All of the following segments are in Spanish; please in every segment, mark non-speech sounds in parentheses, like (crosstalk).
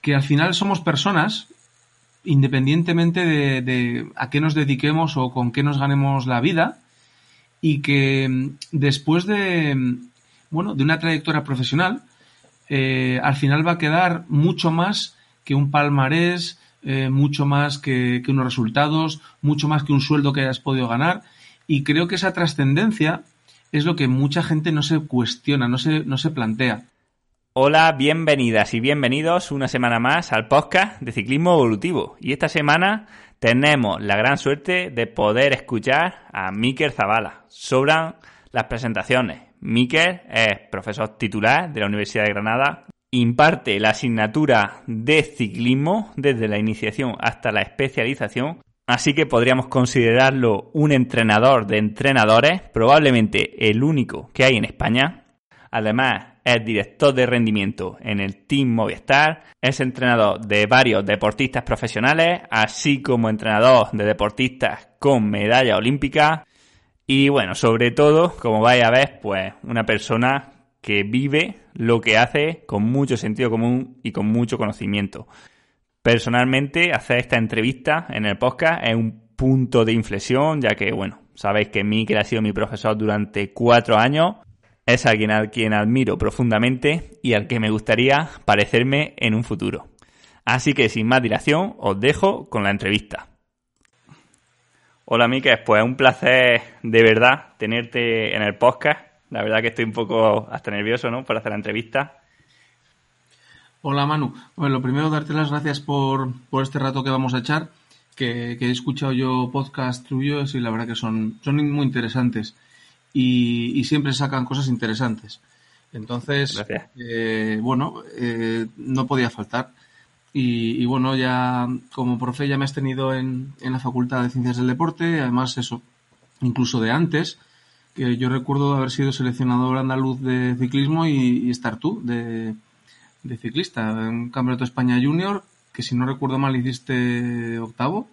que al final somos personas, independientemente de, a qué nos dediquemos o con qué nos ganemos la vida, y que mm, después de, mm, bueno, de una trayectoria profesional, eh, al final va a quedar mucho más que un palmarés, eh, mucho más que, unos resultados, mucho más que un sueldo que hayas podido ganar. Y creo que esa trascendencia es lo que mucha gente no se cuestiona, no se, no se plantea. Hola, bienvenidas y bienvenidos una semana más al podcast de Ciclismo Evolutivo. Y esta semana tenemos la gran suerte de poder escuchar a Miker Zavala. Sobran las presentaciones. Miker es profesor titular de la Universidad de Granada. Imparte la asignatura de ciclismo desde la iniciación hasta la especialización. Así que podríamos considerarlo un entrenador de entrenadores, probablemente el único que hay en España. Además, es director de rendimiento en el Team Movistar, es entrenador de varios deportistas profesionales, así como entrenador de deportistas con medalla olímpica. Y bueno, sobre todo, como vais a ver, pues una persona que vive lo que hace con mucho sentido común y con mucho conocimiento. Personalmente, hacer esta entrevista en el podcast es un punto de inflexión, ya que, bueno, sabéis que Mikel ha sido mi profesor durante cuatro años es alguien al quien admiro profundamente y al que me gustaría parecerme en un futuro. Así que sin más dilación, os dejo con la entrevista. Hola Miquel, pues un placer de verdad tenerte en el podcast. La verdad que estoy un poco hasta nervioso, ¿no? Por hacer la entrevista. Hola Manu. Bueno, lo primero darte las gracias por, este rato que vamos a echar, que, he escuchado yo podcast tuyos y la verdad que son, son muy interesantes y, siempre sacan cosas interesantes. Entonces, eh, bueno, eh, no podía faltar. Y, bueno, ya como profe ya me has tenido en, en, la Facultad de Ciencias del Deporte, además eso, incluso de antes, que yo recuerdo haber sido seleccionador andaluz de ciclismo y, estar tú de, de, ciclista en Campeonato España Junior, que si no recuerdo mal hiciste octavo.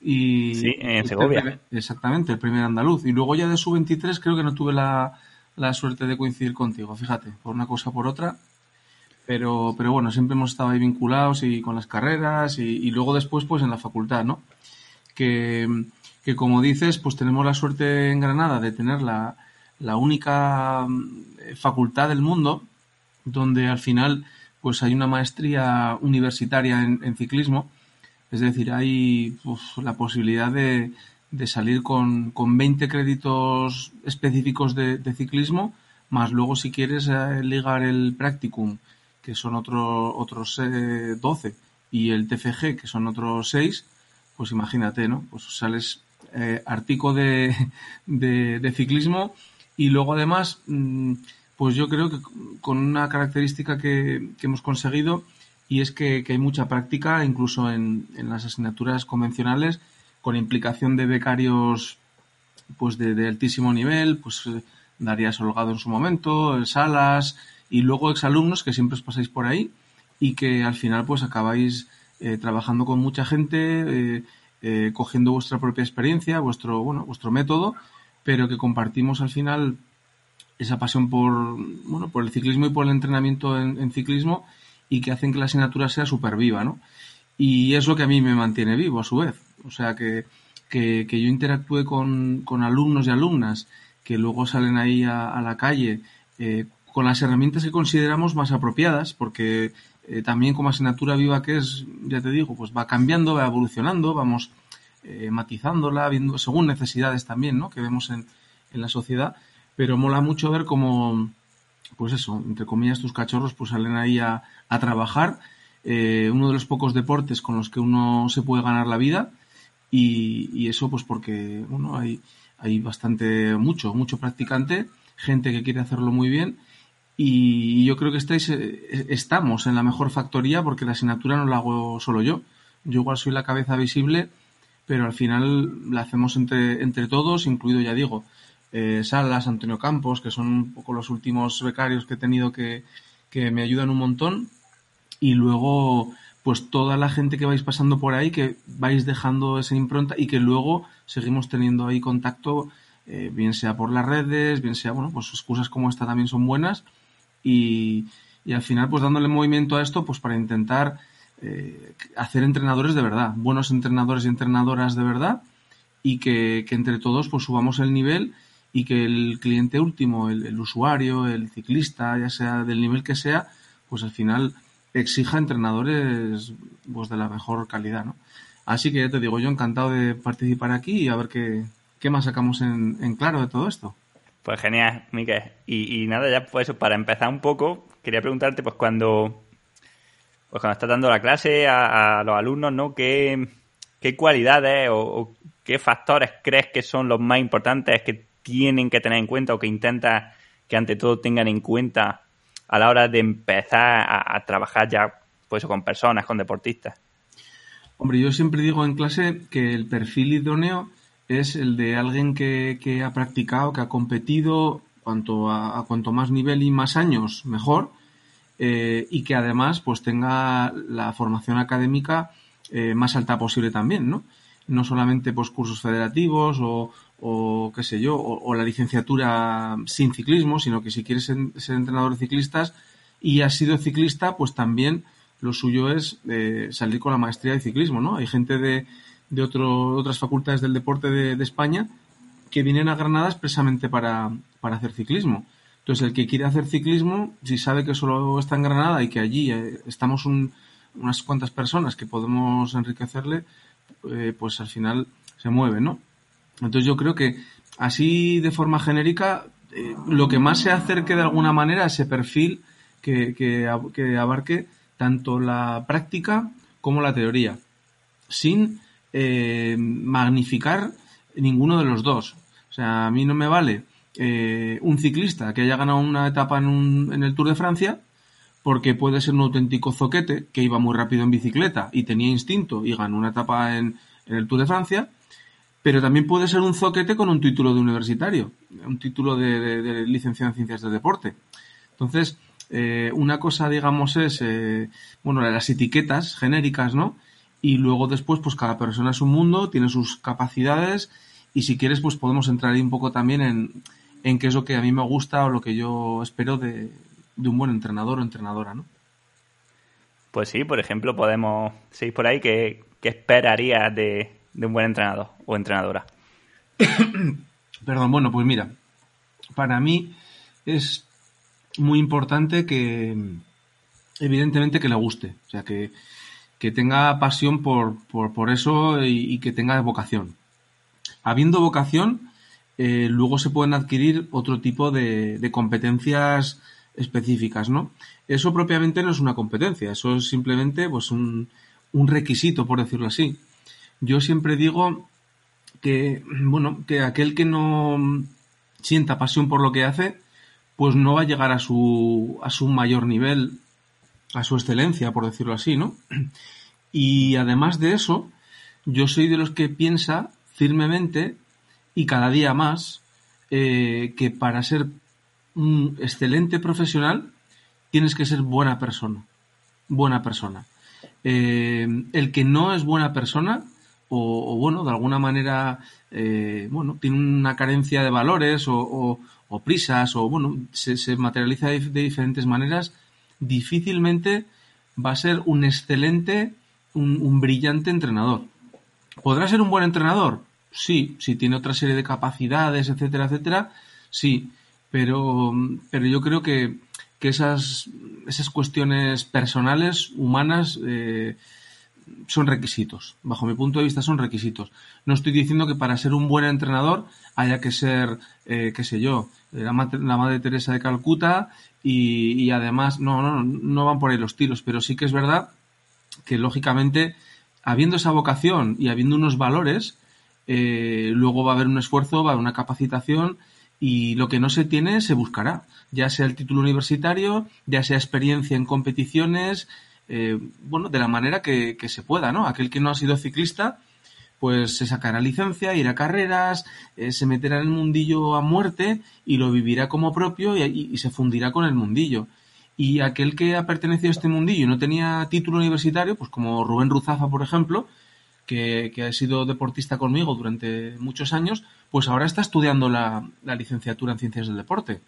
Y sí, en Segovia. exactamente, el primer andaluz. Y luego ya de su 23 creo que no tuve la, la suerte de coincidir contigo, fíjate, por una cosa o por otra. Pero, pero bueno, siempre hemos estado ahí vinculados y con las carreras y, luego después pues en la facultad, ¿no? Que, que, como dices, pues tenemos la suerte en Granada de tener la, la única mm, facultad del mundo donde al final pues hay una maestría universitaria en ciclismo es decir, hay la posibilidad de, salir con, con, 20 créditos específicos de, ciclismo, más luego si quieres eh, ligar el practicum, que son otro, otros 12, eh, y el TFG, que son otros 6, pues imagínate, ¿no? Pues sales eh, artico de, de, ciclismo y luego además, mm, pues yo creo que con una característica que, que hemos conseguido y es que, hay mucha práctica, incluso en, las asignaturas convencionales, con implicación de becarios pues de, altísimo nivel, pues eh, Darías Holgado en su momento, Salas, y luego exalumnos que siempre os pasáis por ahí y que al final pues acabáis eh, trabajando con mucha gente, eh, cogiendo vuestra propia experiencia, vuestro, bueno, vuestro método, pero que compartimos al final esa pasión por, bueno, por el ciclismo y por el entrenamiento en ciclismo y que hacen que la asignatura sea súper viva, ¿no? Y es lo que a mí me mantiene vivo, a su vez. O sea, que, que, yo interactúe con, con, alumnos y alumnas que luego salen ahí a, la calle eh, con las herramientas que consideramos más apropiadas, porque eh, también como asignatura viva que es, ya te digo, pues va cambiando, va evolucionando, vamos eh, matizándola, viendo según necesidades también, ¿no? Que vemos en, en la sociedad, pero mola mucho ver cómo, pues eso, entre comillas, tus cachorros pues salen ahí a, a trabajar. Eh, uno de los pocos deportes con los que uno se puede ganar la vida. Y, y eso pues porque bueno hay, hay bastante mucho mucho practicante gente que quiere hacerlo muy bien. Y yo creo que estáis eh, estamos en la mejor factoría porque la asignatura no la hago solo yo. Yo igual soy la cabeza visible pero al final la hacemos entre entre todos incluido ya digo eh, Salas Antonio Campos que son un poco los últimos becarios que he tenido que que me ayudan un montón. Y luego pues toda la gente que vais pasando por ahí, que vais dejando esa impronta y que luego seguimos teniendo ahí contacto, eh, bien sea por las redes, bien sea, bueno, pues excusas como esta también son buenas. Y, y al final pues dándole movimiento a esto pues para intentar eh, hacer entrenadores de verdad, buenos entrenadores y entrenadoras de verdad y que, entre todos pues subamos el nivel y que el cliente último, el, usuario, el ciclista, ya sea del nivel que sea, pues al final exija entrenadores pues de la mejor calidad, ¿no? Así que ya te digo, yo encantado de participar aquí y a ver qué, qué más sacamos en, en claro de todo esto. Pues genial, Miquel. Y, y nada, ya pues para empezar un poco, quería preguntarte, pues cuando, pues cuando estás dando la clase a, los alumnos, ¿no? ¿Qué, qué cualidades o, qué factores crees que son los más importantes que tienen que tener en cuenta o que intentas que ante todo tengan en cuenta a la hora de empezar a, trabajar ya pues con personas, con deportistas? Hombre, yo siempre digo en clase que el perfil idóneo es el de alguien que, que ha practicado, que ha competido, cuanto a, cuanto más nivel y más años, mejor, eh, y que además pues tenga la formación académica eh, más alta posible también, ¿no? No solamente pues cursos federativos o, o qué sé yo, o, la licenciatura sin ciclismo, sino que si quieres ser, entrenador de ciclistas y has sido ciclista, pues también lo suyo es eh, salir con la maestría de ciclismo, ¿no? Hay gente de, de otro, otras facultades del deporte de, España que vienen a Granada expresamente para, para, hacer ciclismo. Entonces, el que quiere hacer ciclismo, si sabe que solo está en Granada y que allí eh, estamos unas cuantas personas que podemos enriquecerle, eh, pues al final se mueve, ¿no? Entonces yo creo que así de forma genérica, eh, lo que más se acerque de alguna manera a ese perfil que, que, que abarque tanto la práctica como la teoría, sin eh, magnificar ninguno de los dos. O sea, a mí no me vale eh, un ciclista que haya ganado una etapa en, un, en el Tour de Francia porque puede ser un auténtico zoquete que iba muy rápido en bicicleta y tenía instinto y ganó una etapa en, el Tour de Francia, pero también puede ser un zoquete con un título de universitario, un título de, de, licenciado en ciencias de deporte. Entonces, eh, una cosa, digamos, es, eh, bueno, las etiquetas genéricas, ¿no? y luego después pues cada persona es un mundo, tiene sus capacidades y si quieres pues podemos entrar ahí un poco también en, en qué es lo que a mí me gusta o lo que yo espero de, un buen entrenador o entrenadora, ¿no? Pues sí, por ejemplo, podemos seguir por ahí. ¿Qué, qué de, de un buen entrenador o entrenadora? (coughs) Perdón, bueno, pues mira, para mí es muy importante que, evidentemente, que le guste. O sea, que, que tenga pasión por, por, eso y, que tenga vocación. Habiendo vocación, eh, luego se pueden adquirir otro tipo de, de, competencias específicas, ¿no? Eso propiamente no es una competencia, eso es simplemente pues un, un requisito, por decirlo así. Yo siempre digo que, bueno, que aquel que no sienta pasión por lo que hace, pues no va a llegar a su, a su mayor nivel a su excelencia, por decirlo así, ¿no? Y además de eso, yo soy de los que piensa firmemente y cada día más eh, que para ser un excelente profesional tienes que ser buena persona. Buena persona. Eh, el que no es buena persona, o, bueno, de alguna manera, eh, bueno, tiene una carencia de valores o, prisas, o bueno, se, materializa de, diferentes maneras, difícilmente va a ser un excelente, un, brillante entrenador. ¿Podrá ser un buen entrenador? Sí, si tiene otra serie de capacidades, etcétera, etcétera, sí. Pero, pero yo creo que, que esas, esas cuestiones personales, humanas, eh, son requisitos. Bajo mi punto de vista son requisitos. No estoy diciendo que para ser un buen entrenador haya que ser, eh, qué sé yo, la, Madre Teresa de Calcuta y, además, no, no, no van por ahí los tiros, pero sí que es verdad que lógicamente, habiendo esa vocación y habiendo unos valores, eh, luego va a haber un esfuerzo, va a haber una capacitación y lo que no se tiene se buscará, ya sea el título universitario, ya sea experiencia en competiciones, eh, bueno, de la manera que, se pueda, ¿no? Aquel que no ha sido ciclista, pues se sacará licencia, irá a carreras, eh, se meterá en el mundillo a muerte y lo vivirá como propio y, se fundirá con el mundillo. Y aquel que ha pertenecido a este mundillo y no tenía título universitario, pues como Rubén Ruzafa, por ejemplo, que, ha sido deportista conmigo durante muchos años, pues ahora está estudiando la, la licenciatura en ciencias del deporte.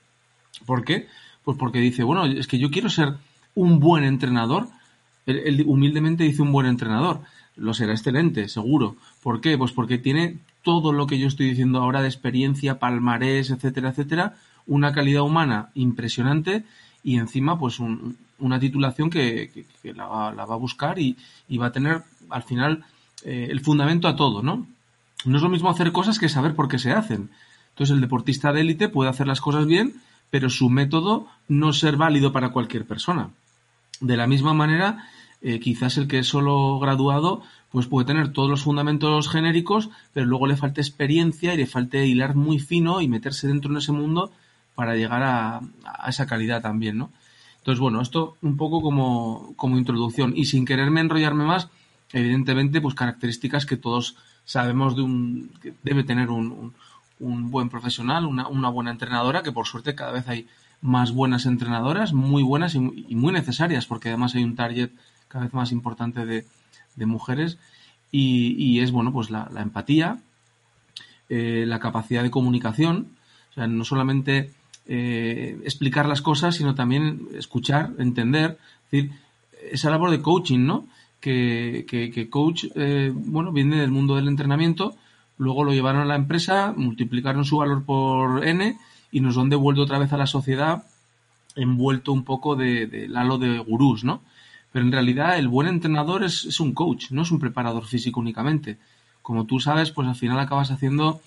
¿Por qué? Pues porque dice, bueno, es que yo quiero ser un buen entrenador. Él, humildemente dice un buen entrenador. Lo será excelente, seguro. ¿Por qué? Pues porque tiene todo lo que yo estoy diciendo ahora de experiencia, palmarés, etcétera, etcétera, una calidad humana impresionante y encima pues una titulación que, la, va a buscar y, va a tener al final eh, el fundamento a todo, ¿no? No es lo mismo hacer cosas que saber por qué se hacen. Entonces el deportista de élite puede hacer las cosas bien, pero su método no ser válido para cualquier persona. De la misma manera, eh, quizás el que es solo graduado pues puede tener todos los fundamentos genéricos, pero luego le falta experiencia y le falte hilar muy fino y meterse dentro de ese mundo para llegar a, esa calidad también, ¿no? Entonces, bueno, esto un poco como, como introducción y sin quererme enrollarme más, evidentemente, pues características que todos sabemos de un, que debe tener un, un, buen profesional, una, una, buena entrenadora, que por suerte cada vez hay más buenas entrenadoras, muy buenas y, muy necesarias, porque además hay un target cada vez más importante de, de mujeres. Y, y, es, bueno, pues la, empatía, eh, la capacidad de comunicación, o sea, no solamente eh, explicar las cosas, sino también escuchar, entender, es decir, esa labor de coaching, ¿no? Que, que, coach, eh, bueno, viene del mundo del entrenamiento, luego lo llevaron a la empresa, multiplicaron su valor por N y nos han devuelto otra vez a la sociedad envuelto un poco de, del halo de gurús, ¿no? Pero en realidad el buen entrenador es, es, un coach, no es un preparador físico únicamente. Como tú sabes, pues al final acabas haciendo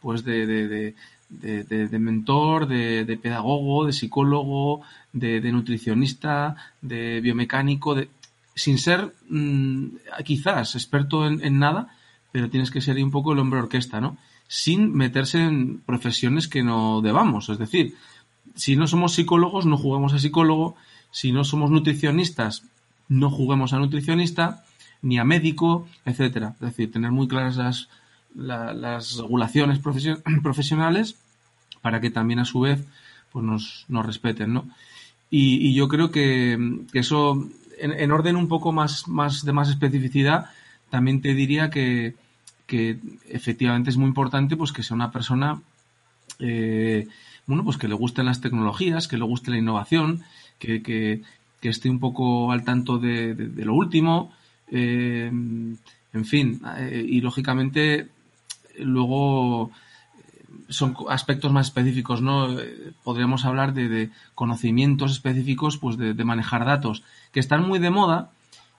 pues de, de, de, de, mentor, de, pedagogo, de psicólogo, de, nutricionista, de biomecánico, de, sin ser mm, quizás experto en, nada, pero tienes que ser un poco el hombre orquesta, ¿no? Sin meterse en profesiones que no debamos. Es decir, si no somos psicólogos, no juguemos a psicólogo. Si no somos nutricionistas, no juguemos a nutricionista, ni a médico, etcétera. Es decir, tener muy claras las, regulaciones (clears throat) profesionales para que también a su vez pues nos, respeten, ¿no? Y, yo creo que, eso, en, orden un poco más, más de más especificidad, también te diría que, que efectivamente es muy importante pues que sea una persona eh, bueno pues que le gusten las tecnologías, que le guste la innovación, que, que, esté un poco al tanto de, lo último, eh, en fin, eh, y lógicamente luego eh, son aspectos más específicos, ¿no? Eh, podríamos hablar de, conocimientos específicos, pues de, manejar datos, que están muy de moda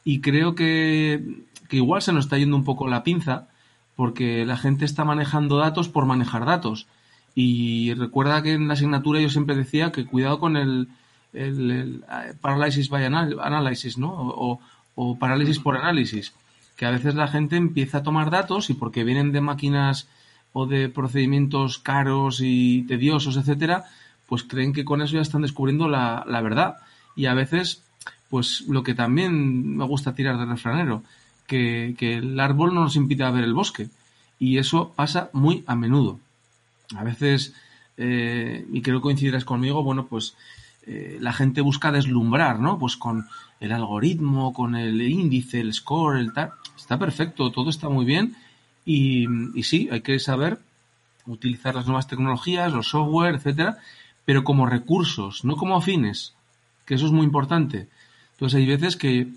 y creo que, igual se nos está yendo un poco la pinza, porque la gente está manejando datos por manejar datos. Y recuerda que en la asignatura yo siempre decía que cuidado con el, eh, parálisis by analysis, ¿no? O, parálisis por análisis que a veces la gente empieza a tomar datos y porque vienen de máquinas o de procedimientos caros y tediosos, etcétera, pues creen que con eso ya están descubriendo la, verdad. Y a veces, pues lo que también me gusta tirar de refranero, que, el árbol no nos impide ver el bosque. Y eso pasa muy a menudo. A veces, eh, y creo que coincidirás conmigo, bueno, pues eh, la gente busca deslumbrar, ¿no? Pues con el algoritmo, con el índice, el score, el tal. Está perfecto, todo está muy bien. Y, y sí, hay que saber utilizar las nuevas tecnologías, los software, etcétera, pero como recursos, no como fines, que eso es muy importante. Entonces hay veces que,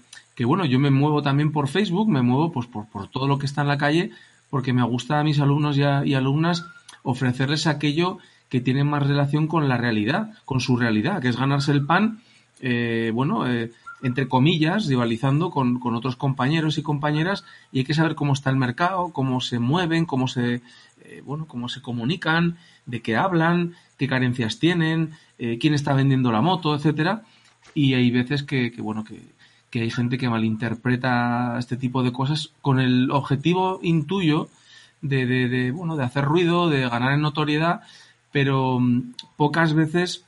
que bueno, yo me muevo también por Facebook, me muevo pues por, por todo lo que está en la calle, porque me gusta a mis alumnos y, y alumnas ofrecerles aquello que tiene más relación con la realidad, con su realidad, que es ganarse el pan, eh, bueno, eh, entre comillas, rivalizando con, con, otros compañeros y compañeras, y hay que saber cómo está el mercado, cómo se mueven, cómo se, eh, bueno, cómo se comunican, de qué hablan, qué carencias tienen, quién está vendiendo la moto, etcétera. Y hay veces que, que bueno, que, que, hay gente que malinterpreta este tipo de cosas con el objetivo intuyo de, de, bueno, de hacer ruido, de ganar en notoriedad, pero mm, pocas veces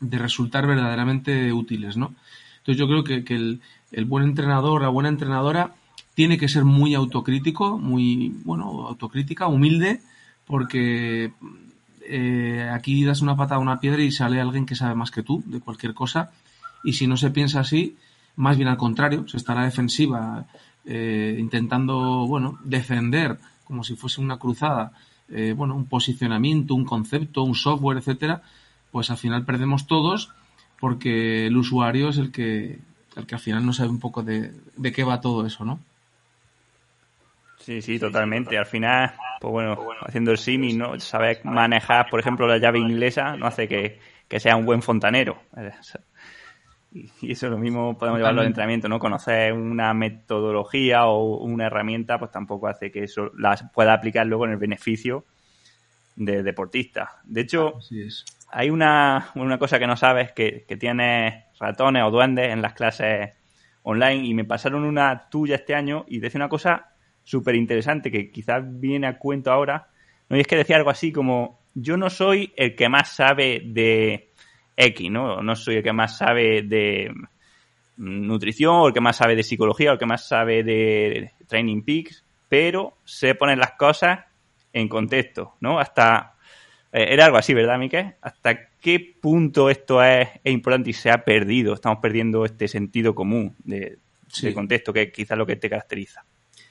de resultar verdaderamente útiles, ¿no? Entonces yo creo que, el, buen entrenador, la buena entrenadora, tiene que ser muy autocrítico, muy, bueno, autocrítica, humilde, porque eh, aquí das una patada a una piedra y sale alguien que sabe más que tú de cualquier cosa. Y si no se piensa así, más bien al contrario, se está a la defensiva, eh, intentando, bueno, defender como si fuese una cruzada, eh, bueno, un posicionamiento, un concepto, un software, etcétera, pues al final perdemos todos porque el usuario es el que, el que al final no sabe un poco de, de qué va todo eso, ¿no? Sí, sí, totalmente. Al final, pues bueno, haciendo el símil, ¿no? Saber manejar, por ejemplo, la llave inglesa no hace que, que sea un buen fontanero. Y eso lo mismo podemos llevarlo al entrenamiento, ¿no? Conocer una metodología o una herramienta, pues tampoco hace que eso la pueda aplicar luego en el beneficio de deportista. De hecho, hay una, una, cosa que no sabes, que, que tienes ratones o duendes en las clases online y me pasaron una tuya este año y decía una cosa súper interesante que quizás viene a cuento ahora. ¿no? Y es que decía algo así como, yo no soy el que más sabe de X, ¿no? No soy el que más sabe de nutrición, o el que más sabe de psicología, o el que más sabe de Training Peaks, pero sé poner las cosas en contexto, ¿no? Hasta... Eh, era algo así, ¿verdad, Miquel? ¿Hasta qué punto esto es, importante y se ha perdido? Estamos perdiendo este sentido común de, contexto, que es quizás lo que te caracteriza.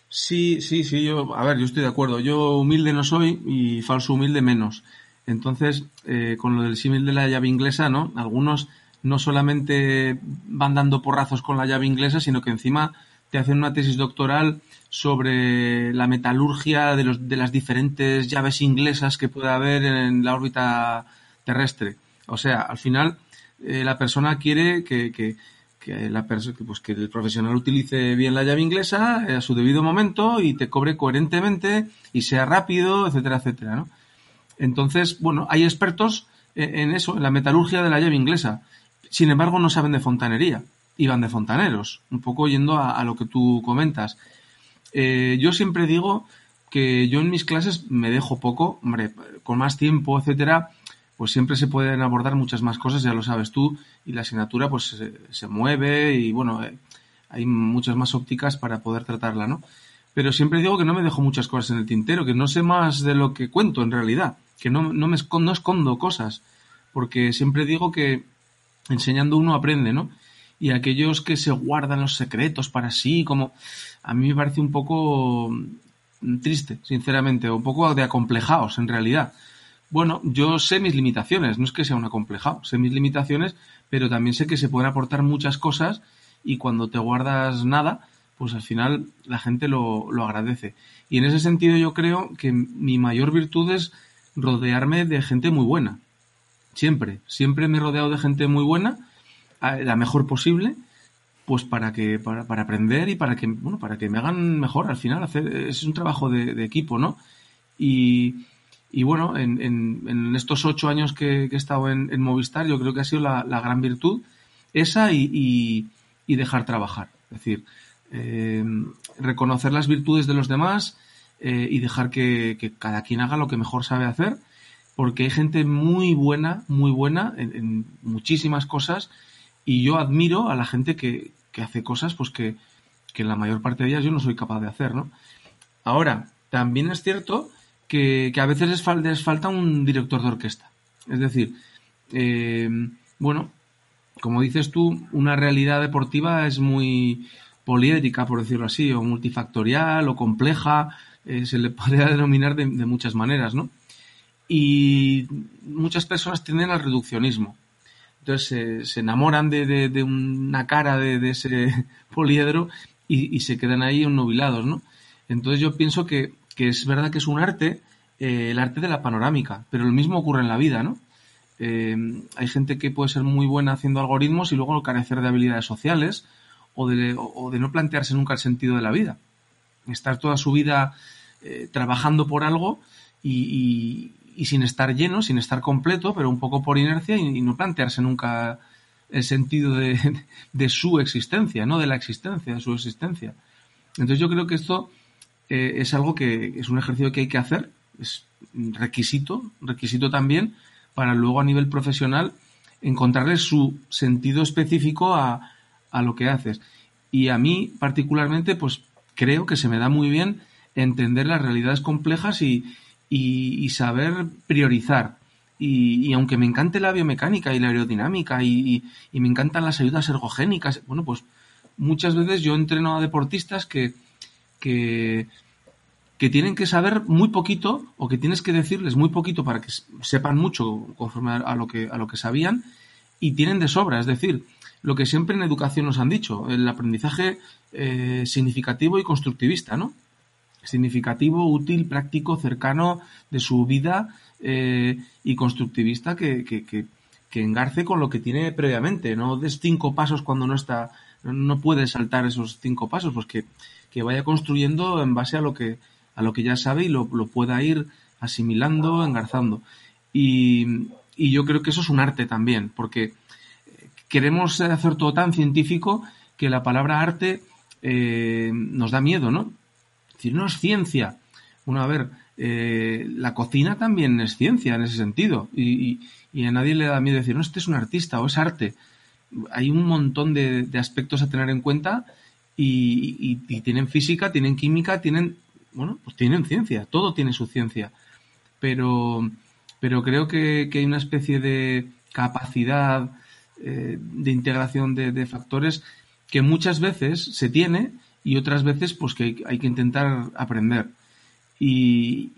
Sí, sí, sí, yo, a ver, yo estoy de acuerdo. Yo humilde no soy y falso humilde menos. Entonces, eh, con lo del símil de la llave inglesa, ¿no? Algunos no solamente van dando porrazos con la llave inglesa, sino que encima te hacen una tesis doctoral sobre la metalurgia de, los, de las diferentes llaves inglesas que puede haber en la órbita terrestre. O sea, al final eh, la persona quiere que, que, que la pues que el profesional utilice bien la llave inglesa a su debido momento y te cobre coherentemente y sea rápido, etcétera, etcétera, ¿no? Entonces, bueno, hay expertos en eso, en la metalurgia de la llave inglesa. Sin embargo, no saben de fontanería. Iban de fontaneros, un poco yendo a, lo que tú comentas. Eh, yo siempre digo que yo en mis clases me dejo poco, hombre, con más tiempo, etcétera, pues siempre se pueden abordar muchas más cosas, ya lo sabes tú, y la asignatura pues se, mueve y bueno, eh, hay muchas más ópticas para poder tratarla, ¿no? Pero siempre digo que no me dejo muchas cosas en el tintero, que no sé más de lo que cuento en realidad que no, no me escondo, escondo cosas, porque siempre digo que enseñando uno aprende, ¿no? Y aquellos que se guardan los secretos para sí, como a mí me parece un poco triste, sinceramente, un poco de acomplejados en realidad. Bueno, yo sé mis limitaciones, no es que sea un acomplejado, sé mis limitaciones, pero también sé que se pueden aportar muchas cosas y cuando te guardas nada, pues al final la gente lo, lo agradece. Y en ese sentido yo creo que mi mayor virtud es rodearme de gente muy buena. Siempre, siempre me he rodeado de gente muy buena, la mejor posible, pues para que, para, para, aprender y para que, bueno, para que me hagan mejor al final. Hacer, es un trabajo de, equipo, ¿no? Y, y bueno, en, en, estos ocho años que, he estado en, Movistar, yo creo que ha sido la, gran virtud esa y, y, dejar trabajar. Es decir, eh, reconocer las virtudes de los demás, eh, y dejar que, cada quien haga lo que mejor sabe hacer, porque hay gente muy buena, muy buena en, muchísimas cosas y yo admiro a la gente que, hace cosas pues que, que, la mayor parte de ellas yo no soy capaz de hacer, ¿no? Ahora, también es cierto que, a veces les, falta un director de orquesta. Es decir, eh, bueno, como dices tú, una realidad deportiva es muy poliédrica, por decirlo así, o multifactorial, o compleja, eh, se le (laughs) podría denominar de, muchas maneras, ¿no? Y muchas personas tienden al reduccionismo. Entonces se enamoran de, una cara de, ese (laughs) poliedro y, se quedan ahí ennubilados, ¿no? Entonces yo pienso que, es verdad que es un arte, eh, el arte de la panorámica, pero lo mismo ocurre en la vida, ¿no? Eh, hay gente que puede ser muy buena haciendo algoritmos y luego carecer de habilidades sociales o de, o de no plantearse nunca el sentido de la vida estar toda su vida eh, trabajando por algo y, sin estar lleno, sin estar completo, pero un poco por inercia y, no plantearse nunca el sentido de, su existencia, no de la existencia, de su existencia. Entonces yo creo que esto eh, es algo que es un ejercicio que hay que hacer, es requisito, requisito también para luego a nivel profesional encontrarle su sentido específico a, a lo que haces. Y a mí particularmente, pues creo que se me da muy bien entender las realidades complejas y, saber priorizar. Y, aunque me encante la biomecánica y la aerodinámica y, me encantan las ayudas ergogénicas, bueno, pues muchas veces yo entreno a deportistas que, que, que tienen que saber muy poquito o que tienes que decirles muy poquito para que sepan mucho conforme a lo que, a lo que sabían y tienen de sobra. Es decir, lo que siempre en educación nos han dicho, el aprendizaje eh, significativo y constructivista, ¿no? Significativo, útil, práctico, cercano de su vida eh, y constructivista que, que, que, engarce con lo que tiene previamente. No des cinco pasos cuando no está, no puede saltar esos cinco pasos, pues que, que vaya construyendo en base a lo que, a lo que ya sabe y lo, lo pueda ir asimilando, engarzando. Y, y yo creo que eso es un arte también, porque queremos hacer todo tan científico que la palabra arte eh, nos da miedo, ¿no? Es decir, no es ciencia. Bueno, a ver, eh, la cocina también es ciencia en ese sentido. Y, a nadie le da miedo decir, no, este es un artista o es arte. Hay un montón de, aspectos a tener en cuenta y, tienen física, tienen química, tienen, bueno, pues tienen ciencia. Todo tiene su ciencia. Pero, pero creo que hay una especie de capacidad eh, de integración de, factores que muchas veces se tiene y otras veces pues que hay, que intentar aprender. Y,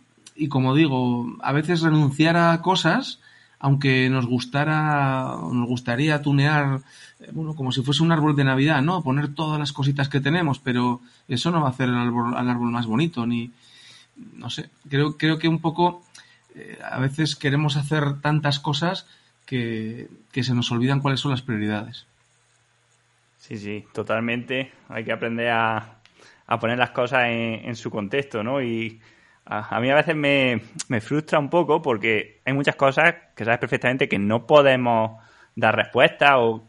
como digo, a veces renunciar a cosas, aunque nos gustara, nos gustaría tunear, eh, bueno, como si fuese un árbol de Navidad, ¿no? Poner todas las cositas que tenemos, pero eso no va a hacer el árbol, al árbol más bonito, ni, no sé, creo, creo que un poco, eh, a veces queremos hacer tantas cosas que, se nos olvidan cuáles son las prioridades. Sí, sí, totalmente. Hay que aprender a, a poner las cosas en, en, su contexto, ¿no? Y a, a mí a veces me, me, frustra un poco porque hay muchas cosas que sabes perfectamente que no podemos dar respuesta o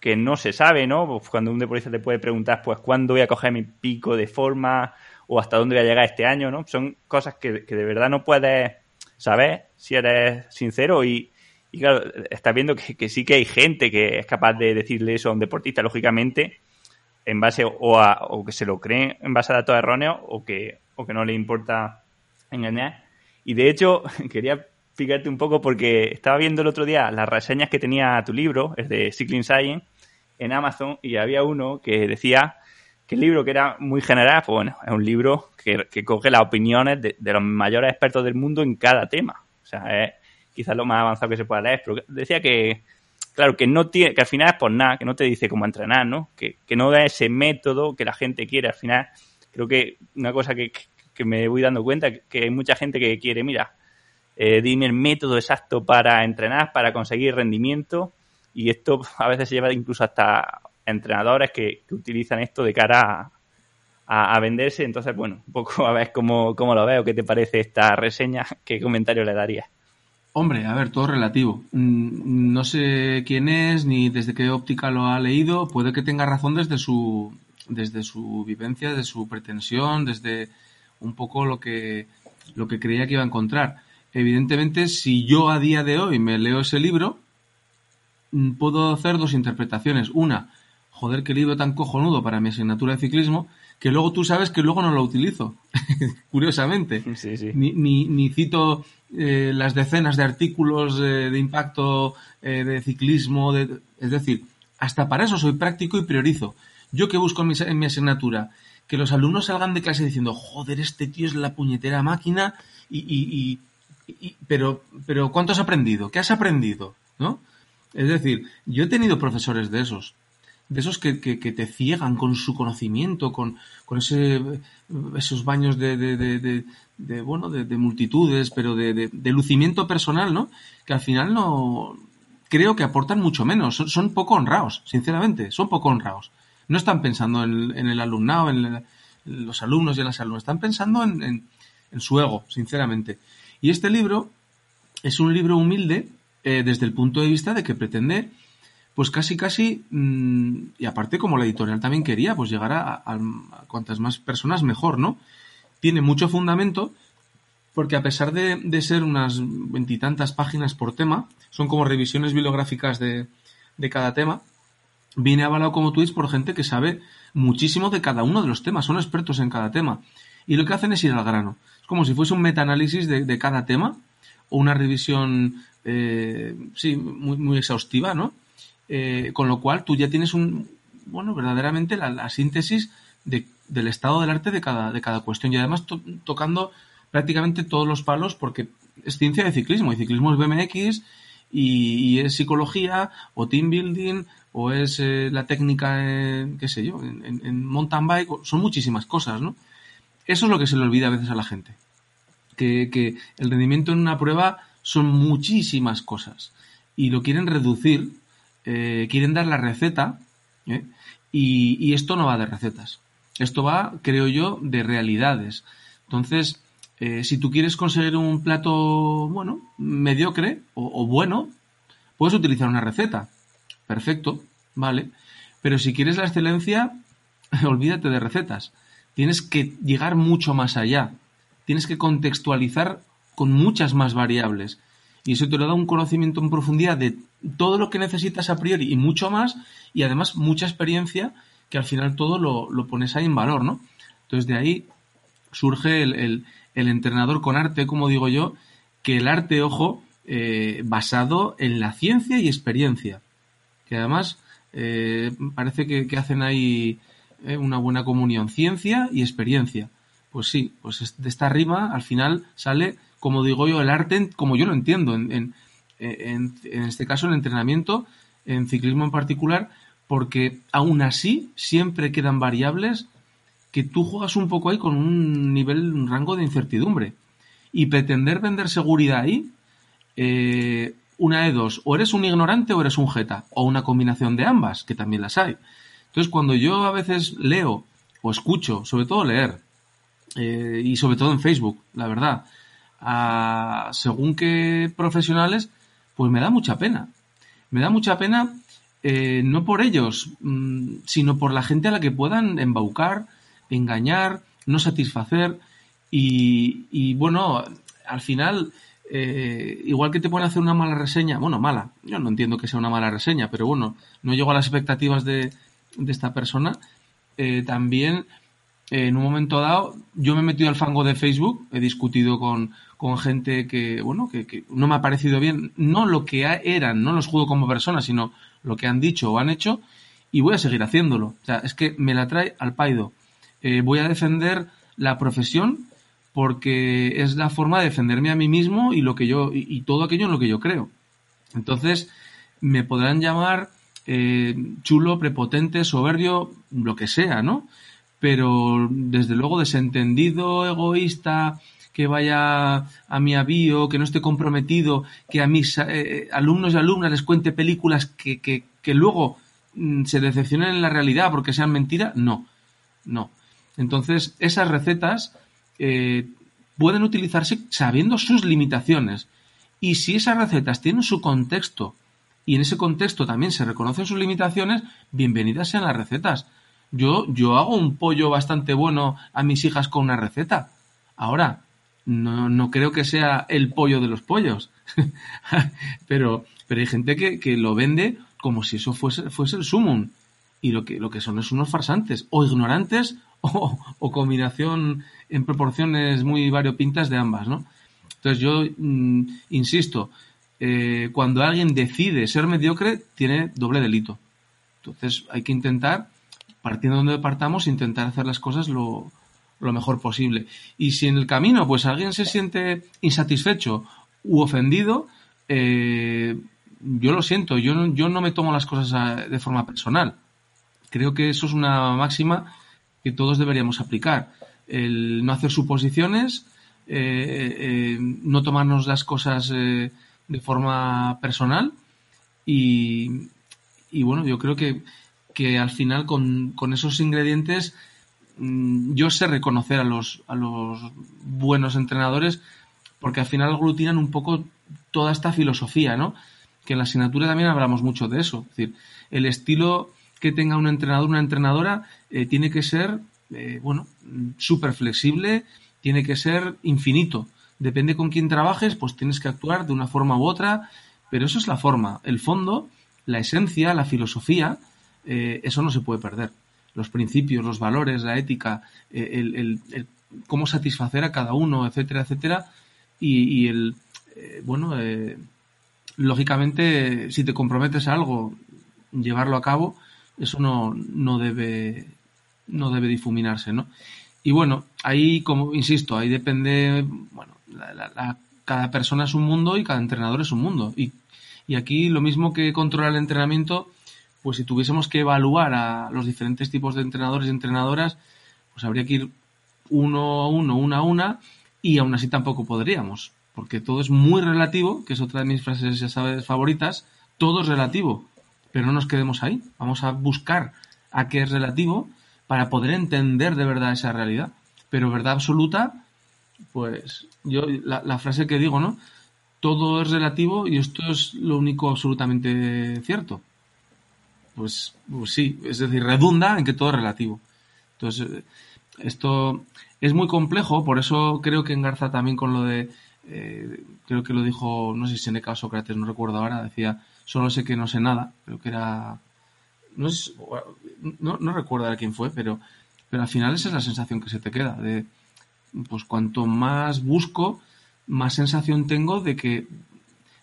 que no se sabe, ¿no? Pues cuando un deportista te puede preguntar, pues, ¿cuándo voy a coger mi pico de forma? o hasta dónde voy a llegar este año, ¿no? Son cosas que, que de verdad no puedes saber si eres sincero y, y claro, estás viendo que, sí que hay gente que es capaz de decirle eso a un deportista, lógicamente, en base o, a, o que se lo creen en base a datos erróneos o que, o que no le importa engañar. Y de hecho, (laughs) quería explicarte un poco porque estaba viendo el otro día las reseñas que tenía tu libro, es de Cycling Science, en Amazon, y había uno que decía que el libro que era muy general, pues bueno, es un libro que, que coge las opiniones de, de, los mayores expertos del mundo en cada tema. O sea, es quizás lo más avanzado que se pueda leer, pero decía que, claro, que no tiene, que al final es por nada, que no te dice cómo entrenar, ¿no? Que, no da ese método que la gente quiere. Al final, creo que una cosa que, que me voy dando cuenta, que hay mucha gente que quiere, mira, eh, dime el método exacto para entrenar, para conseguir rendimiento, y esto a veces se lleva incluso hasta entrenadores que, que utilizan esto de cara a, a, a, venderse. Entonces, bueno, un poco a ver cómo, cómo lo veo, qué te parece esta reseña, qué comentario le darías. Hombre, a ver, todo relativo. No sé quién es ni desde qué óptica lo ha leído. Puede que tenga razón desde su, desde su vivencia, desde su pretensión, desde un poco lo que, lo que creía que iba a encontrar. Evidentemente, si yo a día de hoy me leo ese libro, puedo hacer dos interpretaciones. Una, joder, qué libro tan cojonudo para mi asignatura de ciclismo, que luego tú sabes que luego no lo utilizo, (laughs) curiosamente. Sí, sí. Ni, ni, ni, cito eh, las decenas de artículos eh, de impacto eh, de ciclismo, de, es decir, hasta para eso soy práctico y priorizo. Yo que busco en mi, en mi, asignatura que los alumnos salgan de clase diciendo, joder, este tío es la puñetera máquina, y, y, y, pero, pero ¿cuánto has aprendido? ¿Qué has aprendido? ¿No? Es decir, yo he tenido profesores de esos, de esos que, que, te ciegan con su conocimiento, con, con ese, esos baños de, de, de, de bueno, de, multitudes, pero de, lucimiento personal, ¿no? Que al final no, creo que aportan mucho menos, son, son, poco honrados, sinceramente, son poco honrados. No están pensando en, en el alumnado, en, en, los alumnos y en las alumnas, están pensando en, en, su ego, sinceramente. Y este libro es un libro humilde eh, desde el punto de vista de que pretende pues casi casi, mmm, y aparte como la editorial también quería, pues llegar a, cuantas más personas mejor, ¿no? Tiene mucho fundamento, porque a pesar de, de ser unas veintitantas páginas por tema, son como revisiones bibliográficas de, de cada tema, viene avalado como tweets por gente que sabe muchísimo de cada uno de los temas, son expertos en cada tema. Y lo que hacen es ir al grano. Es como si fuese un metaanálisis de, de cada tema, o una revisión, eh, sí, muy, muy exhaustiva, ¿no? Eh, con lo cual tú ya tienes un, bueno, verdaderamente la, la síntesis de, del estado del arte de cada, de cada cuestión y además to, tocando prácticamente todos los palos porque es ciencia de ciclismo y ciclismo es BMX y, es psicología o team building o es eh, la técnica, en, qué sé yo, en, mountain bike, son muchísimas cosas, ¿no? Eso es lo que se le olvida a veces a la gente. Que el rendimiento en una prueba son muchísimas cosas y lo quieren reducir, eh, quieren dar la receta ¿eh? y, esto no va de recetas. Esto va, creo yo, de realidades. Entonces, eh, si tú quieres conseguir un plato, bueno, mediocre o, bueno, puedes utilizar una receta. Perfecto, ¿vale? Pero si quieres la excelencia, (laughs) olvídate de recetas. Tienes que llegar mucho más allá. Tienes que contextualizar con muchas más variables. Y eso te lo da un conocimiento en profundidad de todo lo que necesitas a priori y mucho más. Y además mucha experiencia que al final todo lo, lo pones ahí en valor, ¿no? Entonces de ahí surge el, el entrenador con arte, como digo yo, que el arte, ojo, eh, basado en la ciencia y experiencia. Que además eh, parece que, hacen ahí eh, una buena comunión, ciencia y experiencia. Pues sí, pues de esta rima al final sale, como digo yo, el arte como yo lo entiendo, en, en, en, en este caso el entrenamiento, en ciclismo en particular, porque aún así siempre quedan variables que tú juegas un poco ahí con un nivel, un rango de incertidumbre. Y pretender vender seguridad ahí, eh, una de dos, o eres un ignorante o eres un jeta, o una combinación de ambas, que también las hay. Entonces, cuando yo a veces leo o escucho, sobre todo leer, eh, y sobre todo en Facebook, la verdad, a, según qué profesionales, pues me da mucha pena. Me da mucha pena eh, no por ellos, mm, sino por la gente a la que puedan embaucar, engañar, no satisfacer y, bueno, al final, eh, igual que te pueden hacer una mala reseña, bueno, mala, yo no entiendo que sea una mala reseña, pero bueno, no llego a las expectativas de, de esta persona, eh, también en un momento dado yo me he metido al fango de Facebook, he discutido con, con gente que, bueno, que, no me ha parecido bien, no lo que eran, no los juzgo como personas, sino lo que han dicho o han hecho, y voy a seguir haciéndolo. O sea, es que me la trae al paido. Eh, voy a defender la profesión porque es la forma de defenderme a mí mismo y lo que yo y, todo aquello en lo que yo creo. Entonces me podrán llamar eh, chulo, prepotente, soberbio, lo que sea, ¿no? Pero desde luego desentendido, egoísta, que vaya a mi avío, que no esté comprometido, que a mis eh, alumnos y alumnas les cuente películas que, que, que luego mm, se decepcionen en la realidad porque sean mentira, no, no. Entonces, esas recetas eh, pueden utilizarse sabiendo sus limitaciones. Y si esas recetas tienen su contexto y en ese contexto también se reconocen sus limitaciones, bienvenidas sean las recetas. Yo, yo hago un pollo bastante bueno a mis hijas con una receta. Ahora, no, no creo que sea el pollo de los pollos. (laughs) pero, pero hay gente que, que, lo vende como si eso fuese, fuese el sumum. Y lo que, lo que son es unos farsantes, o ignorantes, (laughs) o, combinación en proporciones muy variopintas de ambas, ¿no? Entonces yo mm, insisto, eh, cuando alguien decide ser mediocre, tiene doble delito. Entonces hay que intentar, partiendo de donde partamos, intentar hacer las cosas lo, lo mejor posible. Y si en el camino, pues alguien se siente insatisfecho u ofendido, eh, yo lo siento, yo no, yo no me tomo las cosas de forma personal. Creo que eso es una máxima que todos deberíamos aplicar. El no hacer suposiciones, eh, eh, no tomarnos las cosas de forma personal y, y, bueno, yo creo que, que al final con, esos ingredientes mm, yo sé reconocer a los, a los buenos entrenadores porque al final aglutinan un poco toda esta filosofía, ¿no? Que en la asignatura también hablamos mucho de eso. Es decir, el estilo que tenga un entrenador, una entrenadora, eh, tiene que ser, eh, bueno, súper flexible, tiene que ser infinito. Depende con quién trabajes, pues tienes que actuar de una forma u otra, pero eso es la forma. El fondo, la esencia, la filosofía, eh, eso no se puede perder. Los principios, los valores, la ética, el, el, cómo satisfacer a cada uno, etcétera, etcétera, y, y el, bueno, lógicamente, si te comprometes a algo, llevarlo a cabo, eso no, no debe no debe difuminarse, ¿no? Y bueno, ahí, como insisto, ahí depende, bueno, la, la, cada persona es un mundo y cada entrenador es un mundo. Y, Y aquí lo mismo que controlar el entrenamiento, pues si tuviésemos que evaluar a los diferentes tipos de entrenadores y entrenadoras, pues habría que ir uno a uno, una a una, y aún así tampoco podríamos, porque todo es muy relativo, que es otra de mis frases, ya sabes, favoritas, todo es relativo, pero no nos quedemos ahí, vamos a buscar a qué es relativo para poder entender de verdad esa realidad. Pero verdad absoluta, pues yo la, frase que digo, ¿no? Todo es relativo y esto es lo único absolutamente cierto. Pues, pues sí, es decir, redunda en que todo es relativo. Entonces, esto es muy complejo, por eso creo que engarza también con lo de, eh, creo que lo dijo, no sé si Seneca o Sócrates, no recuerdo ahora, decía, solo sé que no sé nada, creo que era, no, no, no recuerdo a quién fue, pero, pero al final esa es la sensación que se te queda, de, pues cuanto más busco, más sensación tengo de que,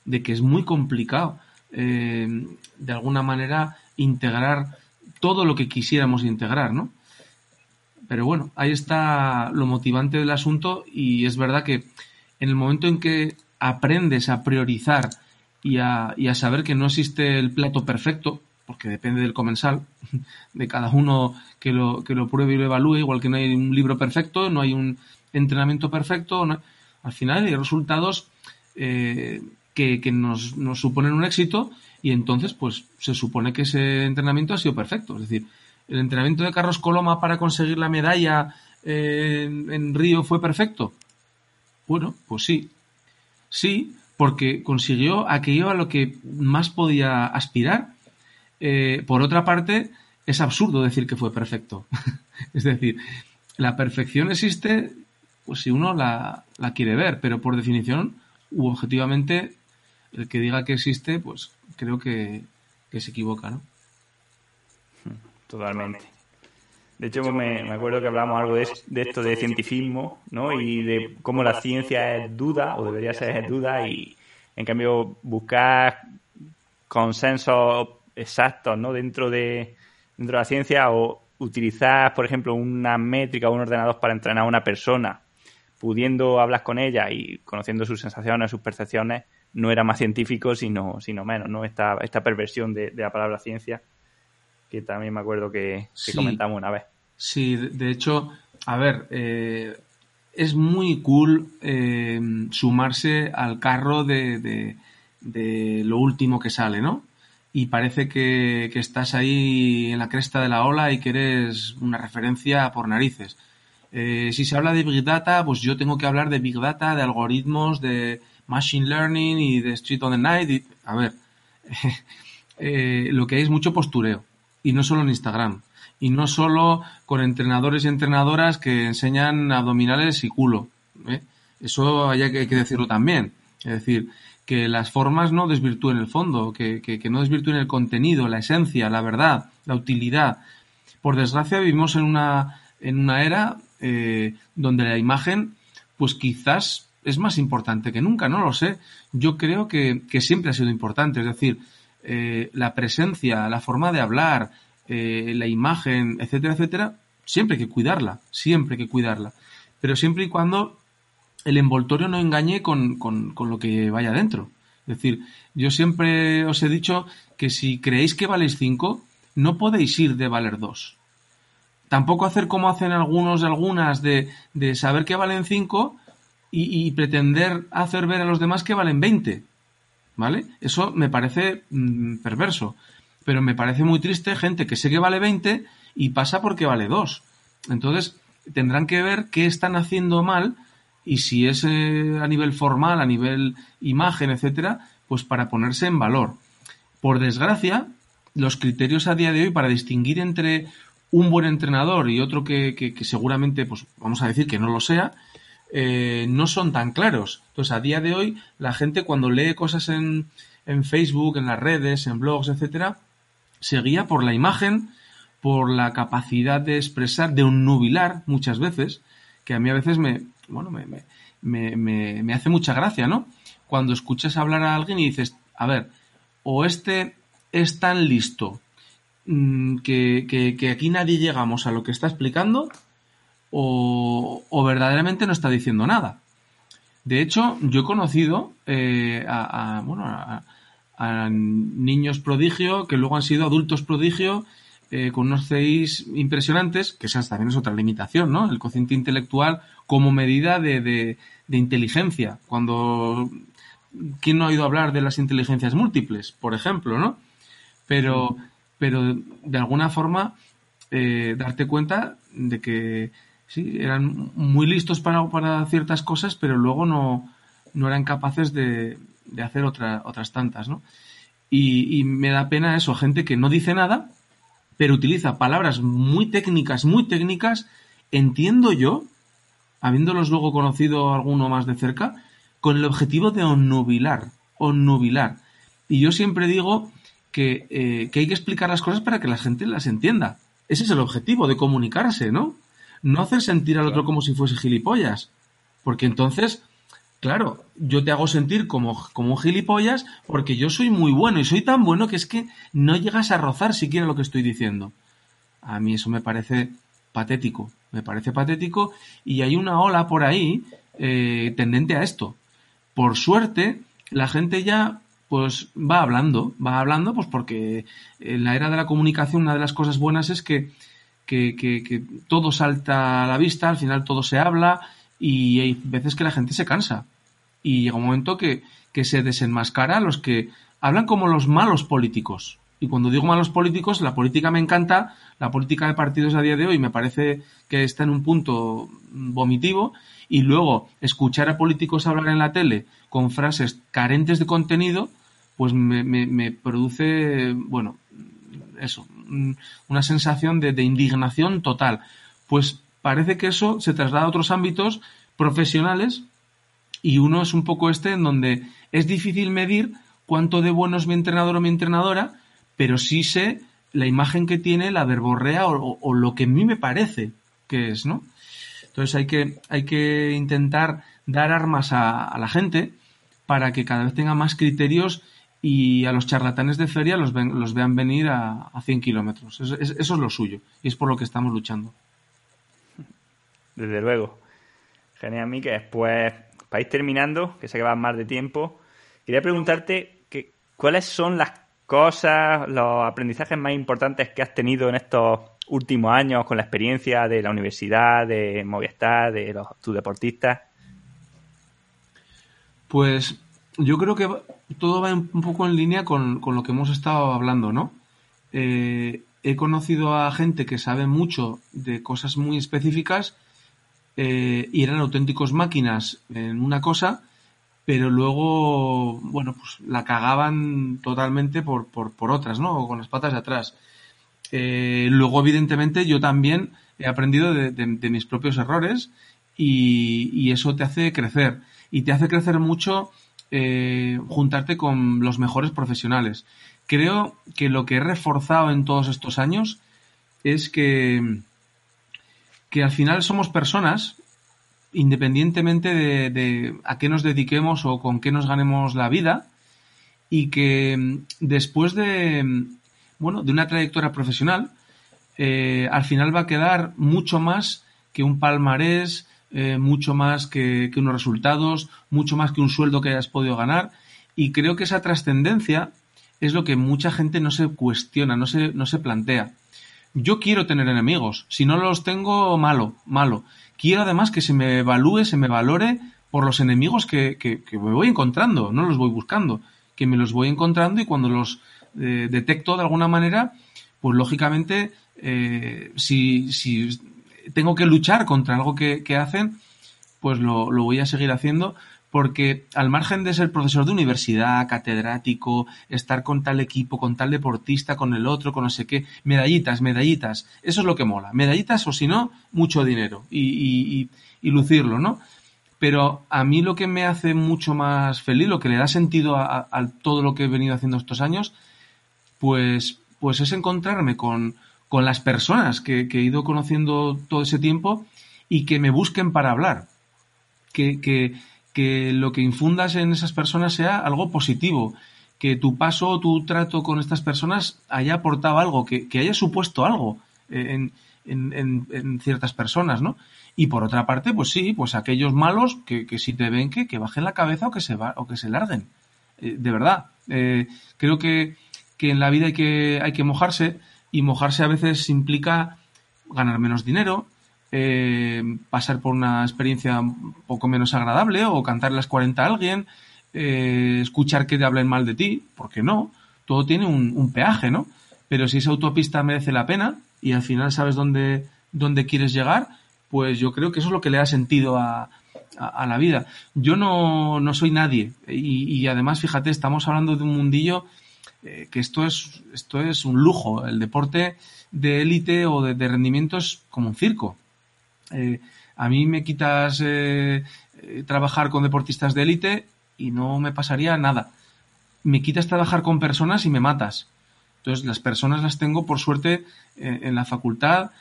de que es muy complicado, eh, de alguna manera, integrar todo lo que quisiéramos integrar, ¿no? Pero bueno, ahí está lo motivante del asunto y es verdad que en el momento en que aprendes a priorizar y a, y a saber que no existe el plato perfecto, porque depende del comensal, (laughs) de cada uno que lo, que lo pruebe y lo evalúe, igual que no hay un libro perfecto, no hay un entrenamiento perfecto, al final hay resultados eh, que, nos, suponen un éxito y entonces pues se supone que ese entrenamiento ha sido perfecto. Es decir, el entrenamiento de Carlos Coloma para conseguir la medalla en, Río fue perfecto. Bueno, pues sí. Sí, porque consiguió aquello a lo que más podía aspirar. Eh, por otra parte, es absurdo decir que fue perfecto. (laughs) es decir, la perfección existe pues si uno la, quiere ver, pero por definición u objetivamente el que diga que existe, pues creo que, que se equivoca, ¿no? Totalmente. De hecho, me, acuerdo que hablábamos algo de, esto de cientifismo, ¿no? Y de cómo la ciencia es duda, o debería ser duda, y en cambio buscar consensos exactos, ¿no? Dentro de, dentro de la ciencia, o utilizar, por ejemplo, una métrica o un ordenador para entrenar a una persona, pudiendo hablar con ella y conociendo sus sensaciones, sus percepciones, no era más científico, sino, sino menos, ¿no? Esta, esta perversión de la palabra ciencia que también me acuerdo que, comentamos una vez. Sí, de hecho, a ver, eh, es muy cool eh, sumarse al carro de, lo último que sale, ¿no? Y parece que, estás ahí en la cresta de la ola y que eres una referencia por narices. Eh, si se habla de Big Data, pues yo tengo que hablar de Big Data, de algoritmos, de Machine Learning y de Street on the Night. a ver, (laughs) lo que hay es mucho postureo y no solo en Instagram. Y no solo con entrenadores y entrenadoras que enseñan abdominales y culo. ¿eh? Eso hay que, decirlo también. Es decir, que las formas no desvirtúen el fondo, que, que, no desvirtúen el contenido, la esencia, la verdad, la utilidad. Por desgracia vivimos en una, en una era eh, donde la imagen, pues quizás es más importante que nunca, no lo sé. Yo creo que, siempre ha sido importante. Es decir, eh, la presencia, la forma de hablar, eh, la imagen, etcétera, etcétera, siempre hay que cuidarla, siempre hay que cuidarla. Pero siempre y cuando el envoltorio no engañe con, con, con lo que vaya dentro. Es decir, yo siempre os he dicho que si creéis que valéis 5, no podéis ir de valer 2. Tampoco hacer como hacen algunos y algunas de, de saber que valen 5 y, pretender hacer ver a los demás que valen 20. ¿vale? Eso me parece mm, perverso, pero me parece muy triste gente que sé que vale 20 y pasa porque vale 2. Entonces, tendrán que ver qué están haciendo mal y si es eh, a nivel formal, a nivel imagen, etcétera, pues para ponerse en valor. Por desgracia, los criterios a día de hoy para distinguir entre un buen entrenador y otro que, que seguramente, pues vamos a decir que no lo sea, eh, no son tan claros. Entonces, a día de hoy, la gente cuando lee cosas en, en Facebook, en las redes, en blogs, etcétera, se guía por la imagen, por la capacidad de expresar, de un nubilar muchas veces, que a mí a veces me, bueno, me, me, me, me hace mucha gracia, ¿no? Cuando escuchas hablar a alguien y dices, a ver, o este es tan listo mm, que, que, que aquí nadie llegamos a lo que está explicando, o, verdaderamente no está diciendo nada. De hecho, yo he conocido eh, a, bueno, a, niños prodigio que luego han sido adultos prodigio eh, con unos CIs impresionantes, que esa también es otra limitación, ¿no? El cociente intelectual como medida de, de, de inteligencia. Cuando ¿quién no ha oído hablar de las inteligencias múltiples, por ejemplo, ¿no? Pero, pero de alguna forma eh, darte cuenta de que sí, eran muy listos para, para ciertas cosas, pero luego no, no eran capaces de, de hacer otra, otras tantas, ¿no? Y, y, me da pena eso, gente que no dice nada, pero utiliza palabras muy técnicas, muy técnicas, entiendo yo, habiéndolos luego conocido alguno más de cerca, con el objetivo de onnubilar, onnubilar. Y yo siempre digo que, eh, que hay que explicar las cosas para que la gente las entienda. Ese es el objetivo, de comunicarse, ¿no? No hacer sentir al otro como si fuese gilipollas. Porque entonces, claro, yo te hago sentir como, como un gilipollas porque yo soy muy bueno y soy tan bueno que es que no llegas a rozar siquiera lo que estoy diciendo. A mí eso me parece patético, me parece patético y hay una ola por ahí eh, tendente a esto. Por suerte, la gente ya pues va hablando, va hablando, pues porque en la era de la comunicación una de las cosas buenas es que, que, que, todo salta a la vista, al final todo se habla y hay veces que la gente se cansa. Y llega un momento que, que se desenmascara a los que hablan como los malos políticos. Y cuando digo malos políticos, la política me encanta, la política de partidos a día de hoy me parece que está en un punto vomitivo y luego escuchar a políticos hablar en la tele con frases carentes de contenido, pues me, me, me produce, bueno, eso, una sensación de, indignación total. Pues parece que eso se traslada a otros ámbitos profesionales y uno es un poco este en donde es difícil medir cuánto de bueno es mi entrenador o mi entrenadora, pero sí sé la imagen que tiene, la verborrea o, lo que a mí me parece que es, ¿no? Entonces hay que, hay que intentar dar armas a la gente para que cada vez tenga más criterios y a los charlatanes de feria los, ven, los vean venir a, a 100 kilómetros. Eso, eso, es lo suyo y es por lo que estamos luchando. Desde luego. Genial, Miquel. Pues para ir terminando, que sé que va más de tiempo, quería preguntarte que, cuáles son las cosas, los aprendizajes más importantes que has tenido en estos últimos años con la experiencia de la universidad, de Movistar, de los, tus deportistas. Pues yo creo que todo va un poco en línea con, con lo que hemos estado hablando, ¿no? Eh, he conocido a gente que sabe mucho de cosas muy específicas eh, y eran auténticos máquinas en una cosa, pero luego, bueno, pues la cagaban totalmente por, por, por otras, ¿no? O con las patas de atrás. Eh, luego, evidentemente, yo también he aprendido de, mis propios errores y, eso te hace crecer. Y te hace crecer mucho eh, juntarte con los mejores profesionales. Creo que lo que he reforzado en todos estos años es que, que al final somos personas, independientemente de, a qué nos dediquemos o con qué nos ganemos la vida, y que después de, bueno, de una trayectoria profesional, eh, al final va a quedar mucho más que un palmarés, eh, mucho más que, unos resultados, mucho más que un sueldo que hayas podido ganar. Y creo que esa trascendencia es lo que mucha gente no se cuestiona, no se, no se plantea. Yo quiero tener enemigos. Si no los tengo, malo, malo. Quiero además que se me evalúe, se me valore por los enemigos que, que, que me voy encontrando, no los voy buscando, que me los voy encontrando y cuando los eh, detecto de alguna manera, pues lógicamente, eh, si, si tengo que luchar contra algo que, que hacen, pues lo, lo, voy a seguir haciendo porque al margen de ser profesor de universidad, catedrático, estar con tal equipo, con tal deportista, con el otro, con no sé qué, medallitas, medallitas, eso es lo que mola. Medallitas o si no, mucho dinero y, y, lucirlo, ¿no? Pero a mí lo que me hace mucho más feliz, lo que le da sentido a, a, a todo lo que he venido haciendo estos años, pues, pues es encontrarme con, con las personas que, he ido conociendo todo ese tiempo y que me busquen para hablar. Que, que, que lo que infundas en esas personas sea algo positivo, que tu paso tu trato con estas personas haya aportado algo, que, que haya supuesto algo en, en, en, en, ciertas personas, ¿no? Y por otra parte, pues sí, pues aquellos malos que, que si te ven que, que bajen la cabeza o que se va, o que se larguen. eh, de verdad. Eh, creo que, que, en la vida hay que, hay que mojarse y mojarse a veces implica ganar menos dinero, eh, pasar por una experiencia un poco menos agradable o cantar las 40 a alguien, eh, escuchar que te hablen mal de ti, porque no, todo tiene un, peaje, ¿no? Pero si esa autopista merece la pena y al final sabes dónde, dónde quieres llegar, pues yo creo que eso es lo que le da sentido a, a, a la vida. Yo no, no soy nadie y, y, además, fíjate, estamos hablando de un mundillo eh, que esto es, esto es un lujo. El deporte de élite o de, de rendimiento es como un circo. Eh, a mí me quitas eh, trabajar con deportistas de élite y no me pasaría nada. Me quitas trabajar con personas y me matas. Entonces, las personas las tengo, por suerte, en la facultad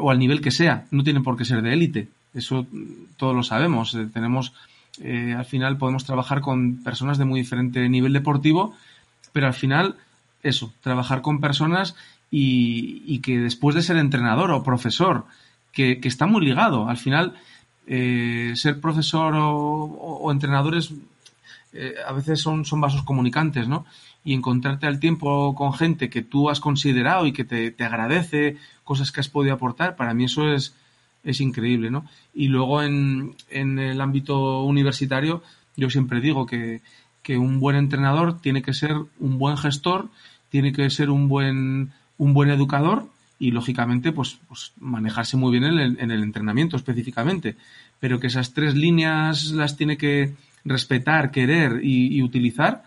o al nivel que sea. No tienen por qué ser de élite. Eso todos lo sabemos. Tenemos, al final, podemos trabajar con personas de muy diferente nivel deportivo, pero al final, eso, trabajar con personas y, que después de ser entrenador o profesor, que, está muy ligado. Al final, eh, ser profesor o, o, o entrenadores eh, a veces son, son, vasos comunicantes, ¿no? Y encontrarte al tiempo con gente que tú has considerado y que te, te agradece cosas que has podido aportar, para mí eso es, es increíble, ¿no? Y luego en, en el ámbito universitario, yo siempre digo que, que un buen entrenador tiene que ser un buen gestor, tiene que ser un buen, un buen educador y lógicamente pues, pues manejarse muy bien en el, en el, entrenamiento específicamente, pero que esas tres líneas las tiene que respetar, querer y, utilizar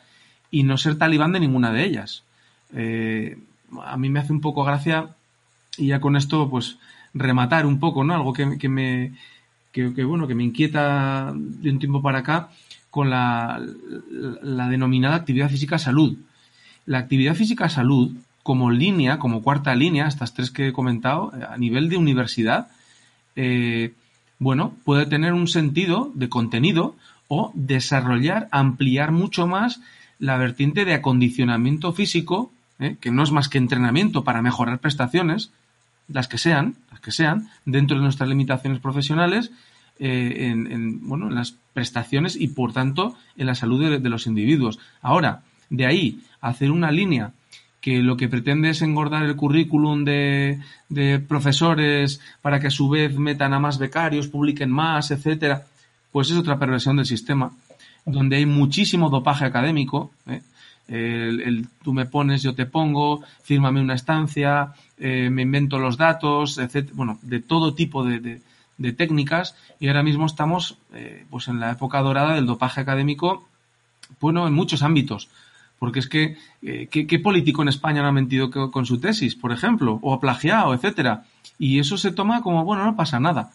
y no ser talibán de ninguna de ellas. Eh, a mí me hace un poco gracia y ya con esto pues rematar un poco, ¿no? Algo que, que me que, bueno, que me inquieta de un tiempo para acá con la, la, denominada actividad física salud. La actividad física salud como línea, como cuarta línea, estas tres que he comentado, a nivel de universidad, eh, bueno, puede tener un sentido de contenido o desarrollar, ampliar mucho más la vertiente de acondicionamiento físico, ¿eh? que no es más que entrenamiento para mejorar prestaciones, las que sean, las que sean, dentro de nuestras limitaciones profesionales, eh, en, en, bueno, en las prestaciones y, por tanto, en la salud de, los individuos. Ahora, de ahí, hacer una línea que lo que pretende es engordar el currículum de, profesores para que a su vez metan a más becarios, publiquen más, etcétera, pues es otra perversión del sistema, donde hay muchísimo dopaje académico. ¿eh? El, tú me pones, yo te pongo, fírmame una estancia, eh, me invento los datos, etcétera, bueno, de todo tipo de, de técnicas, y ahora mismo estamos eh, pues en la época dorada del dopaje académico, bueno, en muchos ámbitos porque es que, eh, ¿qué, ¿qué, político en España no ha mentido con su tesis, por ejemplo? O ha plagiado, etcétera. Y eso se toma como, bueno, no pasa nada.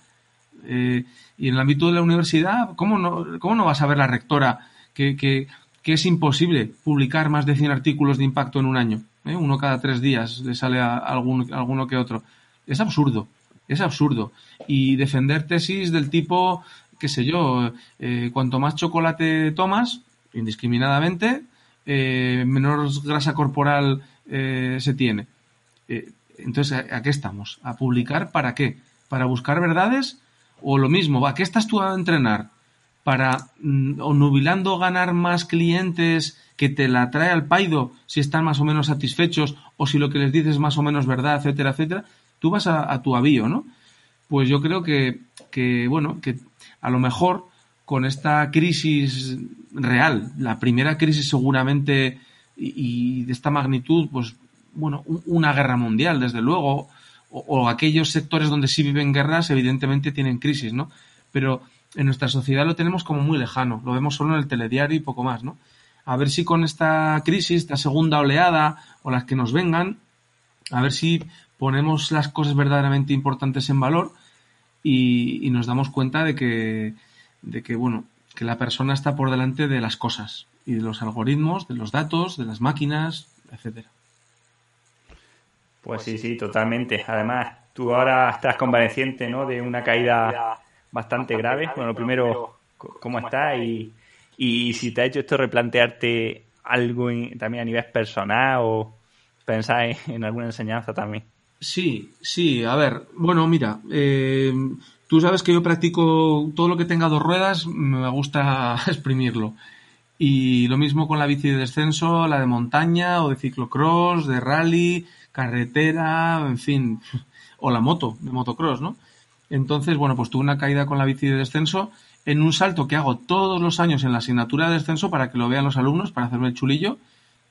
Eh, y en el ámbito de la universidad, ¿cómo no, cómo no va a saber la rectora que, que, que, es imposible publicar más de 100 artículos de impacto en un año? ¿Eh? Uno cada tres días le sale a algún, alguno que otro. Es absurdo, es absurdo. Y defender tesis del tipo, qué sé yo, eh, cuanto más chocolate tomas, indiscriminadamente, eh, menor grasa corporal eh, se tiene. Eh, entonces, ¿a, ¿a, qué estamos? ¿A publicar para qué? ¿Para buscar verdades? O lo mismo, ¿a qué estás tú a entrenar? ¿Para mm, nubilando ganar más clientes que te la trae al paido si están más o menos satisfechos o si lo que les dices es más o menos verdad, etcétera, etcétera? Tú vas a, tu avío, ¿no? Pues yo creo que, bueno, que a lo mejor con esta crisis real, la primera crisis seguramente y, y de esta magnitud, pues bueno, una guerra mundial, desde luego, o, o, aquellos sectores donde sí viven guerras, evidentemente tienen crisis, ¿no? Pero en nuestra sociedad lo tenemos como muy lejano, lo vemos solo en el telediario y poco más, ¿no? A ver si con esta crisis, esta segunda oleada o las que nos vengan, a ver si ponemos las cosas verdaderamente importantes en valor y, y nos damos cuenta de que, de que, bueno, que la persona está por delante de las cosas y de los algoritmos, de los datos, de las máquinas, etcétera. Pues sí, sí, totalmente. Además, tú ahora estás convaleciente, ¿no? De una caída bastante grave. Bueno, lo primero, ¿cómo estás? Y, y si te ha hecho esto replantearte algo en, también a nivel personal o pensar en, en, alguna enseñanza también. Sí, sí, a ver, bueno, mira, eh, Tú sabes que yo practico todo lo que tenga dos ruedas, me gusta (laughs) exprimirlo. Y lo mismo con la bici de descenso, la de montaña o de ciclocross, de rally, carretera, en fin, (laughs) o la moto, de motocross, ¿no? Entonces, bueno, pues tuve una caída con la bici de descenso en un salto que hago todos los años en la asignatura de descenso para que lo vean los alumnos, para hacerme el chulillo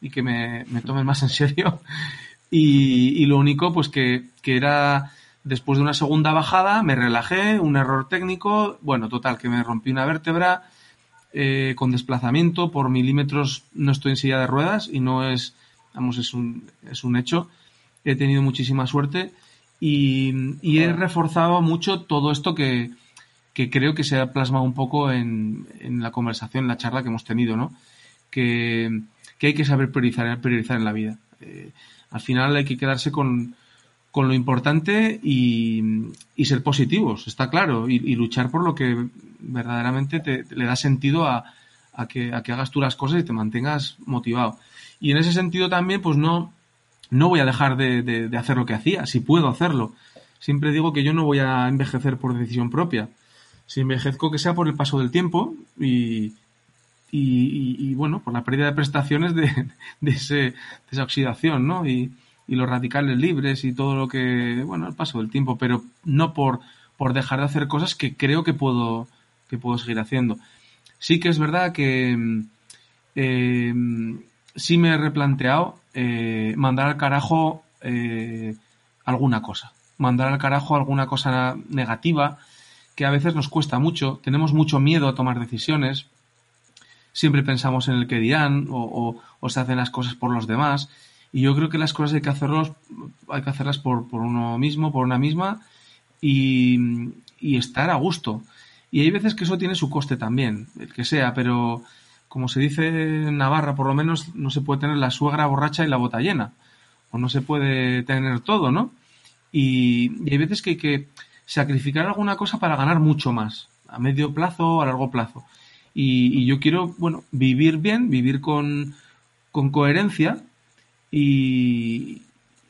y que me, me tomen más en serio. (laughs) Y, lo único, pues que, que era después de una segunda bajada, me relajé, un error técnico, bueno, total, que me rompí una vértebra eh, con desplazamiento por milímetros, no estoy en silla de ruedas y no es, vamos, es un, es un hecho. He tenido muchísima suerte y, y he reforzado mucho todo esto que, que creo que se ha plasmado un poco en, en la conversación, en la charla que hemos tenido, ¿no? Que, que hay que saber priorizar, priorizar en la vida. Eh, al final hay que quedarse con, con lo importante y, y, ser positivos, está claro, y, luchar por lo que verdaderamente te, le da sentido a, a, que, a que hagas tú las cosas y te mantengas motivado. Y en ese sentido también, pues no, no voy a dejar de, de, de hacer lo que hacía, si puedo hacerlo. Siempre digo que yo no voy a envejecer por decisión propia si envejezco que sea por el paso del tiempo y, y, y, bueno, por la pérdida de prestaciones de, (laughs) de, ese, de esa oxidación, ¿no? Y, los radicales libres y todo lo que, bueno, el paso del tiempo, pero no por, por dejar de hacer cosas que creo que puedo, que puedo seguir haciendo. Sí que es verdad que eh, sí me he replanteado eh, mandar al carajo eh, alguna cosa, mandar al carajo alguna cosa negativa, que a veces nos cuesta mucho, tenemos mucho miedo a tomar decisiones, siempre pensamos en el que dirán o, se hacen las cosas por los demás y yo creo que las cosas hay que hacerlos, hay que hacerlas por, por uno mismo, por una misma y, y, estar a gusto. Y hay veces que eso tiene su coste también, el que sea, pero como se dice en Navarra, por lo menos no se puede tener la suegra borracha y la bota llena, o no se puede tener todo, ¿no? Y, y hay veces que hay que sacrificar alguna cosa para ganar mucho más, a medio plazo o a largo plazo. Y, yo quiero, bueno, vivir bien, vivir con, con coherencia y,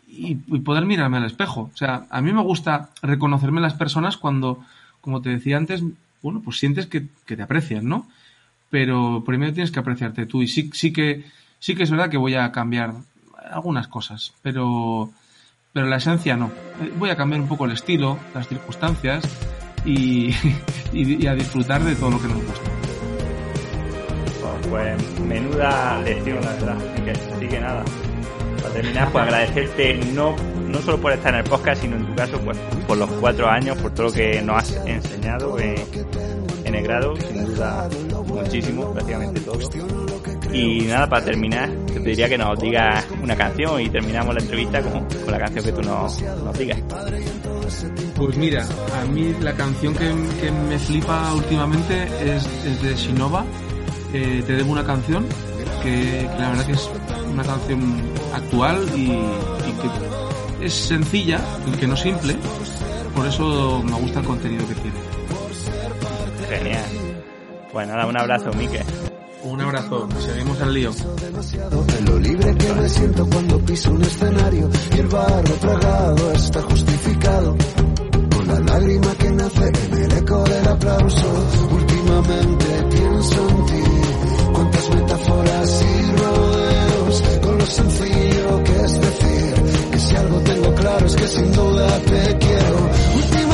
y, y, poder mirarme al espejo. O sea, a mí me gusta reconocerme en las personas cuando, como te decía antes, bueno, pues sientes que, que te aprecian, ¿no? Pero primero tienes que apreciarte tú y sí, sí que, sí que es verdad que voy a cambiar algunas cosas, pero, pero la esencia no. Voy a cambiar un poco el estilo, las circunstancias y, (laughs) y, y a disfrutar de todo lo que nos gusta. Pues menuda lección, la verdad. Así que, así que nada. Para terminar, pues agradecerte no, no solo por estar en el podcast, sino en tu caso, pues por los cuatro años, por todo lo que nos has enseñado en, el grado, sin duda muchísimo, prácticamente todo. Y nada, para terminar, te diría que nos digas una canción y terminamos la entrevista con, con la canción que tú nos, nos, digas. Pues mira, a mí la canción que, que me flipa últimamente es, es de Shinova, eh, te debo una canción que, que, la verdad que es una canción actual y, y que es sencilla, que no simple, por eso me gusta el contenido que tiene. Genial. Bueno, nada, un abrazo, Mike. Un abrazo, seguimos al lío. De lo libre que me siento cuando piso un escenario y el barro tragado está justificado. Con la lágrima que nace en el eco del aplauso, últimamente pienso en ti cuántas metáforas y rodeos, con lo sencillo que es decir, que si algo tengo claro es que sin duda te quiero.